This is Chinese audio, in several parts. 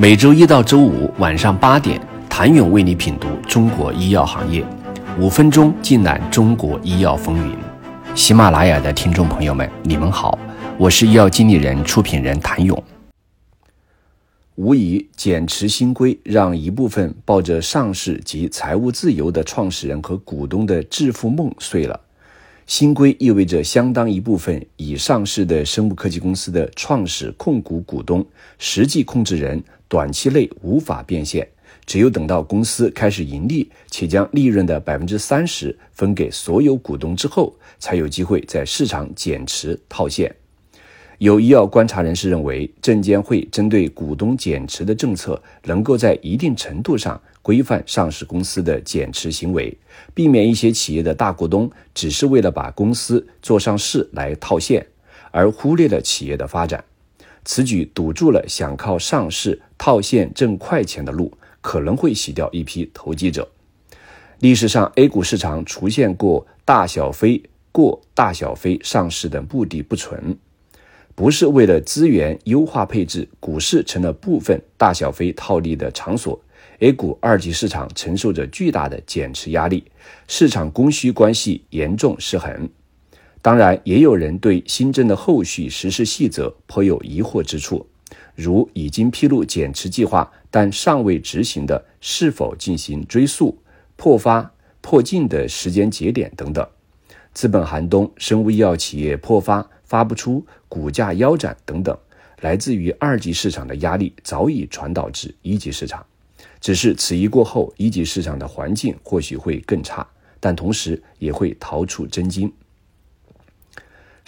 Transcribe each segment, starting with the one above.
每周一到周五晚上八点，谭勇为你品读中国医药行业，五分钟尽览中国医药风云。喜马拉雅的听众朋友们，你们好，我是医药经理人、出品人谭勇。无疑，减持新规让一部分抱着上市及财务自由的创始人和股东的致富梦碎了。新规意味着相当一部分已上市的生物科技公司的创始控股股东、实际控制人短期内无法变现，只有等到公司开始盈利且将利润的百分之三十分给所有股东之后，才有机会在市场减持套现。有医药观察人士认为，证监会针对股东减持的政策，能够在一定程度上规范上市公司的减持行为，避免一些企业的大股东只是为了把公司做上市来套现，而忽略了企业的发展。此举堵住了想靠上市套现挣快钱的路，可能会洗掉一批投机者。历史上，A 股市场出现过大小非、过大小非上市的目的不纯。不是为了资源优化配置，股市成了部分大小非套利的场所。A 股二级市场承受着巨大的减持压力，市场供需关系严重失衡。当然，也有人对新政的后续实施细则颇有疑惑之处，如已经披露减持计划但尚未执行的，是否进行追溯、破发、破净的时间节点等等。资本寒冬，生物医药企业破发。发不出，股价腰斩等等，来自于二级市场的压力早已传导至一级市场。只是此一过后，一级市场的环境或许会更差，但同时也会逃出真金。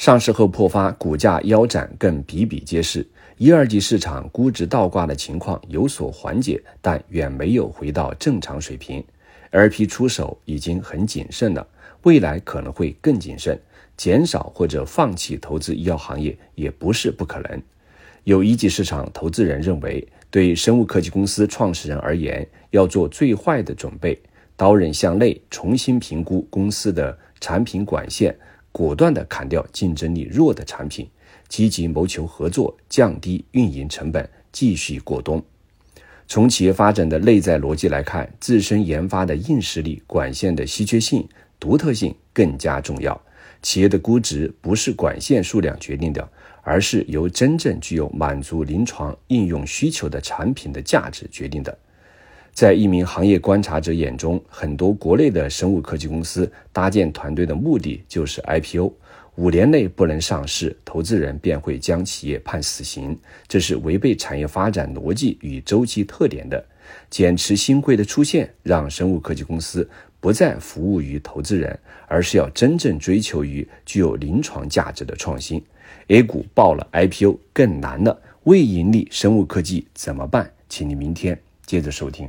上市后破发，股价腰斩更比比皆是。一二级市场估值倒挂的情况有所缓解，但远没有回到正常水平。LP 出手已经很谨慎了，未来可能会更谨慎。减少或者放弃投资医药行业也不是不可能。有一级市场投资人认为，对生物科技公司创始人而言，要做最坏的准备，刀刃向内，重新评估公司的产品管线，果断地砍掉竞争力弱的产品，积极谋求合作，降低运营成本，继续过冬。从企业发展的内在逻辑来看，自身研发的硬实力、管线的稀缺性、独特性更加重要。企业的估值不是管线数量决定的，而是由真正具有满足临床应用需求的产品的价值决定的。在一名行业观察者眼中，很多国内的生物科技公司搭建团队的目的就是 IPO，五年内不能上市，投资人便会将企业判死刑，这是违背产业发展逻辑与周期特点的。减持新规的出现，让生物科技公司。不再服务于投资人，而是要真正追求于具有临床价值的创新。A 股爆了 IPO 更难了，未盈利生物科技怎么办？请你明天接着收听。